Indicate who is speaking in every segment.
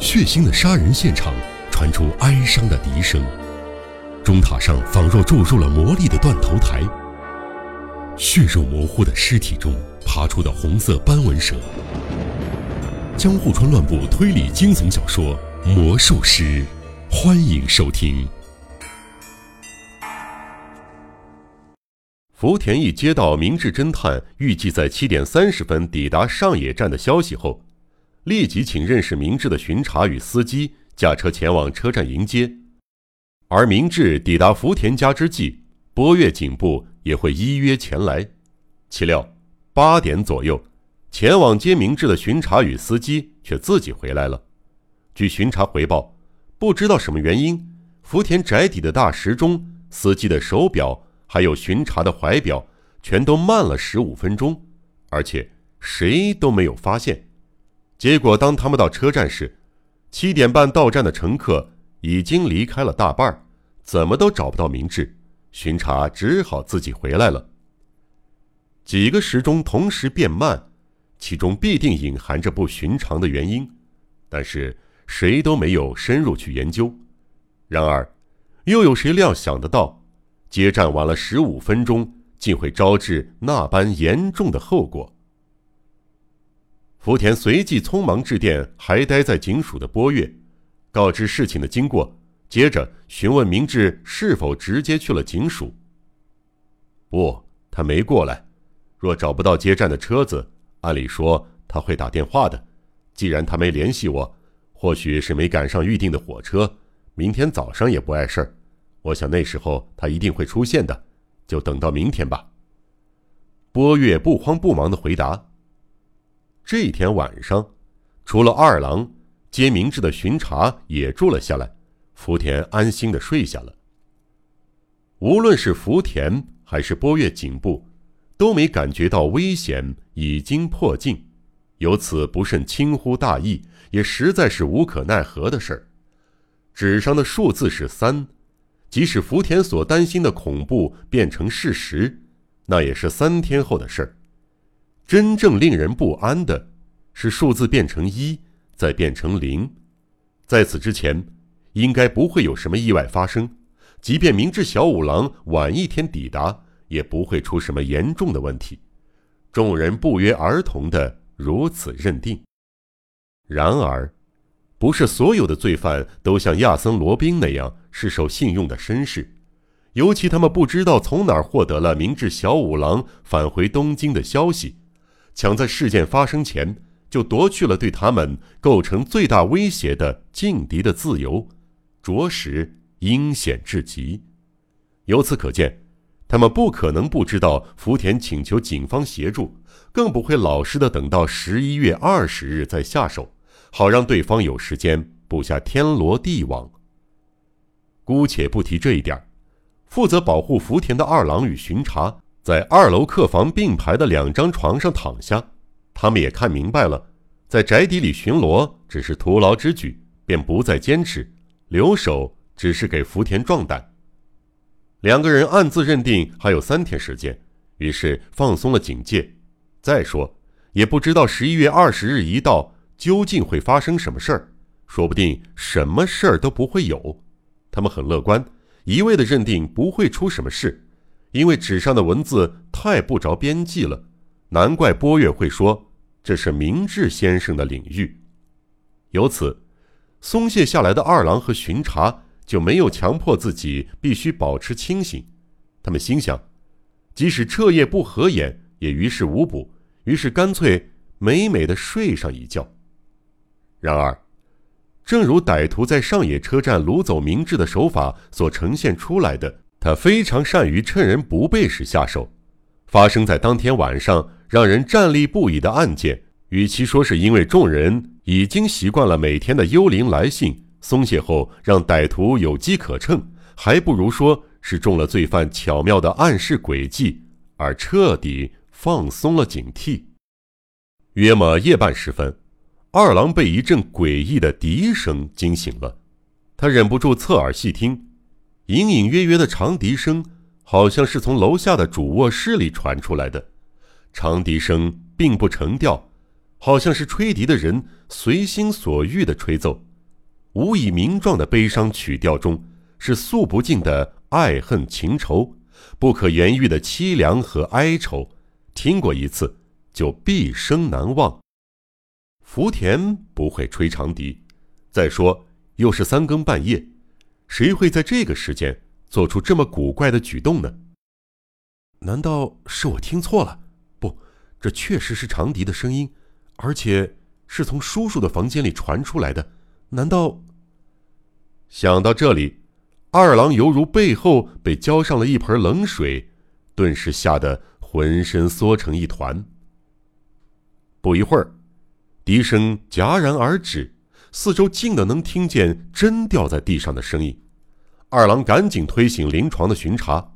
Speaker 1: 血腥的杀人现场传出哀伤的笛声，钟塔上仿若注入了魔力的断头台。血肉模糊的尸体中爬出的红色斑纹蛇。江户川乱步推理惊悚小说《魔术师》，欢迎收听。
Speaker 2: 福田一接到明智侦探预计在七点三十分抵达上野站的消息后，立即请认识明智的巡查与司机驾车前往车站迎接。而明智抵达福田家之际，波月警部也会依约前来。岂料八点左右，前往接明智的巡查与司机却自己回来了。据巡查回报，不知道什么原因，福田宅邸的大时钟、司机的手表。还有巡查的怀表，全都慢了十五分钟，而且谁都没有发现。结果当他们到车站时，七点半到站的乘客已经离开了大半儿，怎么都找不到明智。巡查只好自己回来了。几个时钟同时变慢，其中必定隐含着不寻常的原因，但是谁都没有深入去研究。然而，又有谁料想得到？接站晚了十五分钟，竟会招致那般严重的后果。福田随即匆忙致电还待在警署的波月，告知事情的经过，接着询问明智是否直接去了警署。不，他没过来。若找不到接站的车子，按理说他会打电话的。既然他没联系我，或许是没赶上预定的火车，明天早上也不碍事儿。我想那时候他一定会出现的，就等到明天吧。波月不慌不忙的回答。这一天晚上，除了二郎接明智的巡查也住了下来，福田安心的睡下了。无论是福田还是波月颈部，都没感觉到危险已经迫近，由此不甚轻忽大意，也实在是无可奈何的事儿。纸上的数字是三。即使福田所担心的恐怖变成事实，那也是三天后的事儿。真正令人不安的是数字变成一，再变成零。在此之前，应该不会有什么意外发生。即便明智小五郎晚一天抵达，也不会出什么严重的问题。众人不约而同的如此认定。然而。不是所有的罪犯都像亚森·罗宾那样是守信用的绅士，尤其他们不知道从哪儿获得了明智小五郎返回东京的消息，抢在事件发生前就夺去了对他们构成最大威胁的劲敌的自由，着实阴险至极。由此可见，他们不可能不知道福田请求警方协助，更不会老实的等到十一月二十日再下手。好让对方有时间布下天罗地网。姑且不提这一点，负责保护福田的二郎与巡查在二楼客房并排的两张床上躺下，他们也看明白了，在宅邸里巡逻只是徒劳之举，便不再坚持，留守只是给福田壮胆。两个人暗自认定还有三天时间，于是放松了警戒。再说，也不知道十一月二十日一到。究竟会发生什么事儿？说不定什么事儿都不会有。他们很乐观，一味的认定不会出什么事，因为纸上的文字太不着边际了。难怪波月会说这是明智先生的领域。由此，松懈下来的二郎和巡查就没有强迫自己必须保持清醒。他们心想，即使彻夜不合眼也于事无补，于是干脆美美的睡上一觉。然而，正如歹徒在上野车站掳走明智的手法所呈现出来的，他非常善于趁人不备时下手。发生在当天晚上让人战栗不已的案件，与其说是因为众人已经习惯了每天的幽灵来信，松懈后让歹徒有机可乘，还不如说是中了罪犯巧妙的暗示诡计，而彻底放松了警惕。约莫夜半时分。二郎被一阵诡异的笛声惊醒了，他忍不住侧耳细听，隐隐约约的长笛声好像是从楼下的主卧室里传出来的。长笛声并不成调，好像是吹笛的人随心所欲的吹奏，无以名状的悲伤曲调中是诉不尽的爱恨情仇，不可言喻的凄凉和哀愁，听过一次就毕生难忘。福田不会吹长笛，再说又是三更半夜，谁会在这个时间做出这么古怪的举动呢？难道是我听错了？不，这确实是长笛的声音，而且是从叔叔的房间里传出来的。难道？想到这里，二郎犹如背后被浇上了一盆冷水，顿时吓得浑身缩成一团。不一会儿。笛声戛然而止，四周静的能听见针掉在地上的声音。二郎赶紧推醒临床的巡查：“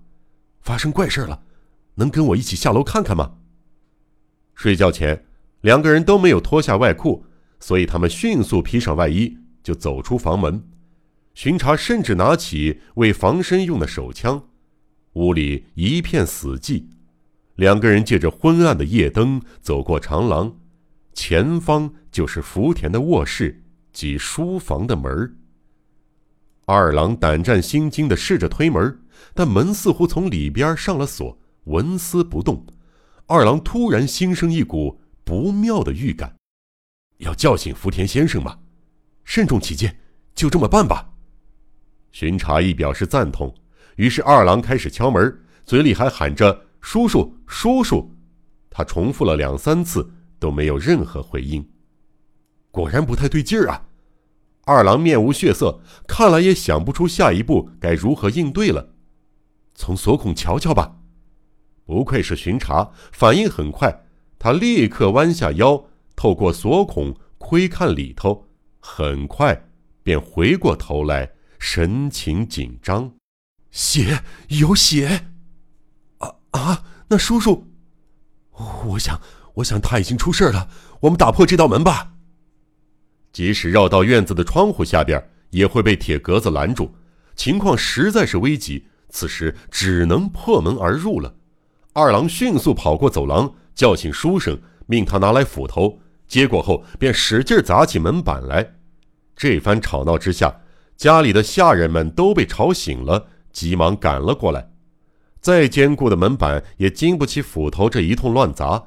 Speaker 2: 发生怪事了，能跟我一起下楼看看吗？”睡觉前，两个人都没有脱下外裤，所以他们迅速披上外衣就走出房门。巡查甚至拿起为防身用的手枪。屋里一片死寂，两个人借着昏暗的夜灯走过长廊。前方就是福田的卧室及书房的门二郎胆战心惊的试着推门，但门似乎从里边上了锁，纹丝不动。二郎突然心生一股不妙的预感，要叫醒福田先生吗？慎重起见，就这么办吧。巡查一表示赞同，于是二郎开始敲门，嘴里还喊着“叔叔，叔叔”，他重复了两三次。都没有任何回应，果然不太对劲儿啊！二郎面无血色，看来也想不出下一步该如何应对了。从锁孔瞧瞧吧。不愧是巡查，反应很快。他立刻弯下腰，透过锁孔窥看里头，很快便回过头来，神情紧张。血，有血！啊啊！那叔叔，我想。我想他已经出事了，我们打破这道门吧。即使绕到院子的窗户下边，也会被铁格子拦住。情况实在是危急，此时只能破门而入了。二郎迅速跑过走廊，叫醒书生，命他拿来斧头。接过后，便使劲砸起门板来。这番吵闹之下，家里的下人们都被吵醒了，急忙赶了过来。再坚固的门板也经不起斧头这一通乱砸。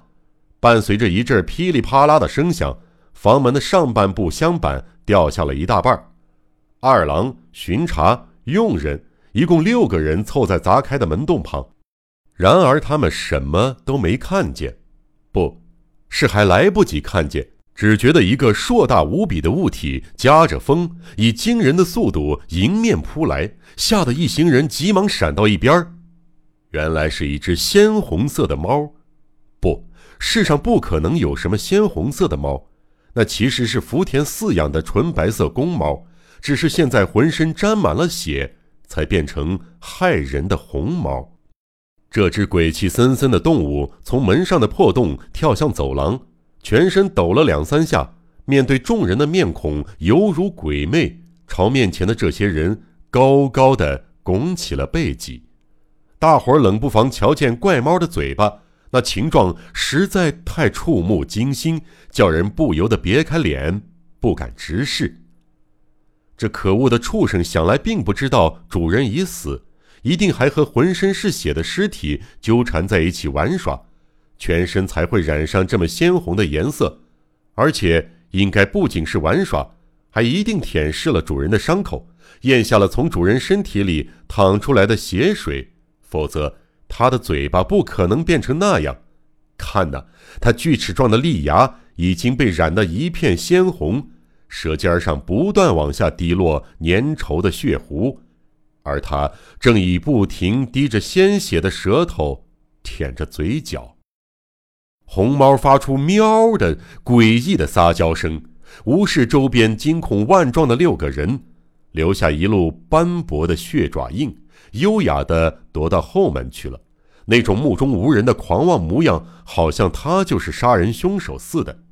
Speaker 2: 伴随着一阵噼里啪啦的声响，房门的上半部箱板掉下了一大半。二郎、巡查、佣人一共六个人凑在砸开的门洞旁，然而他们什么都没看见，不是还来不及看见，只觉得一个硕大无比的物体夹着风，以惊人的速度迎面扑来，吓得一行人急忙闪到一边原来是一只鲜红色的猫，不。世上不可能有什么鲜红色的猫，那其实是福田饲养的纯白色公猫，只是现在浑身沾满了血，才变成害人的红猫。这只鬼气森森的动物从门上的破洞跳向走廊，全身抖了两三下，面对众人的面孔犹如鬼魅，朝面前的这些人高高的拱起了背脊。大伙儿冷不防瞧见怪猫的嘴巴。那情状实在太触目惊心，叫人不由得别开脸，不敢直视。这可恶的畜生想来并不知道主人已死，一定还和浑身是血的尸体纠缠在一起玩耍，全身才会染上这么鲜红的颜色。而且应该不仅是玩耍，还一定舔舐了主人的伤口，咽下了从主人身体里淌出来的血水，否则。他的嘴巴不可能变成那样，看呐，他锯齿状的利牙已经被染得一片鲜红，舌尖上不断往下滴落粘稠的血糊，而他正以不停滴着鲜血的舌头舔着嘴角。红猫发出喵的诡异的撒娇声，无视周边惊恐万状的六个人，留下一路斑驳的血爪印。优雅地躲到后门去了，那种目中无人的狂妄模样，好像他就是杀人凶手似的。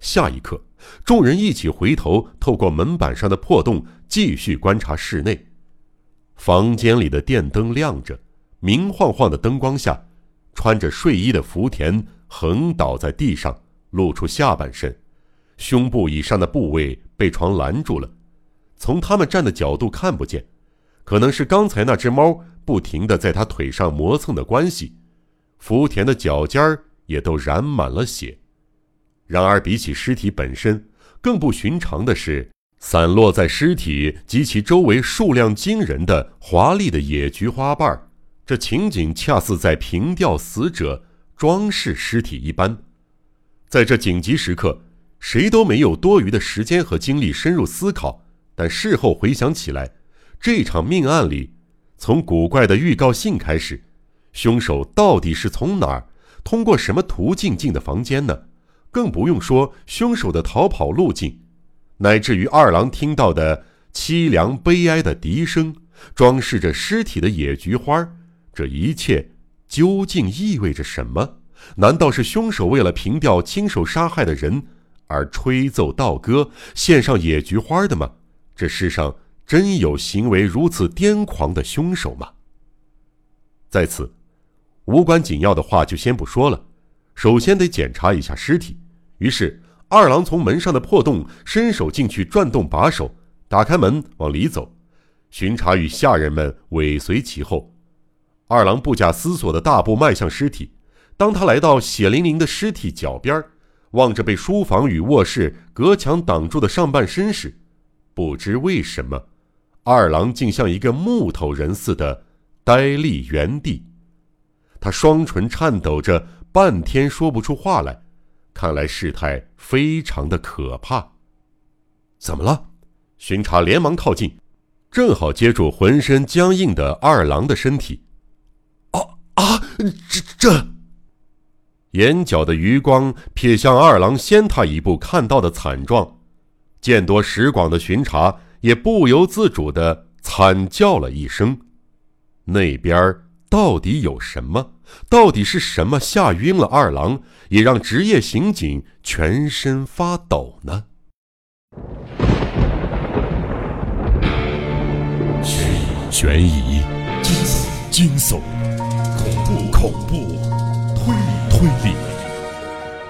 Speaker 2: 下一刻，众人一起回头，透过门板上的破洞，继续观察室内。房间里的电灯亮着，明晃晃的灯光下，穿着睡衣的福田横倒在地上，露出下半身，胸部以上的部位被床拦住了，从他们站的角度看不见，可能是刚才那只猫不停的在他腿上磨蹭的关系，福田的脚尖儿也都染满了血。然而，比起尸体本身，更不寻常的是，散落在尸体及其周围数量惊人的华丽的野菊花瓣儿。这情景恰似在凭吊死者、装饰尸体一般。在这紧急时刻，谁都没有多余的时间和精力深入思考。但事后回想起来，这场命案里，从古怪的预告信开始，凶手到底是从哪儿、通过什么途径进的房间呢？更不用说凶手的逃跑路径，乃至于二郎听到的凄凉悲哀的笛声，装饰着尸体的野菊花，这一切究竟意味着什么？难道是凶手为了凭吊亲手杀害的人而吹奏道歌、献上野菊花的吗？这世上真有行为如此癫狂的凶手吗？在此，无关紧要的话就先不说了，首先得检查一下尸体。于是，二郎从门上的破洞伸手进去，转动把手，打开门往里走。巡查与下人们尾随其后。二郎不假思索的大步迈向尸体。当他来到血淋淋的尸体脚边，望着被书房与卧室隔墙挡住的上半身时，不知为什么，二郎竟像一个木头人似的呆立原地。他双唇颤抖着，半天说不出话来。看来事态非常的可怕。怎么了？巡查连忙靠近，正好接住浑身僵硬的二郎的身体。啊啊！这这！眼角的余光瞥向二郎先他一步看到的惨状，见多识广的巡查也不由自主的惨叫了一声。那边到底有什么？到底是什么吓晕了二郎，也让职业刑警全身发抖呢？
Speaker 1: 悬疑、悬疑惊悚、恐怖、恐怖、推理、推理，《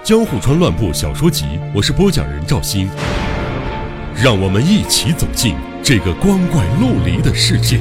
Speaker 1: 江户川乱步小说集》，我是播讲人赵鑫，让我们一起走进这个光怪陆离的世界。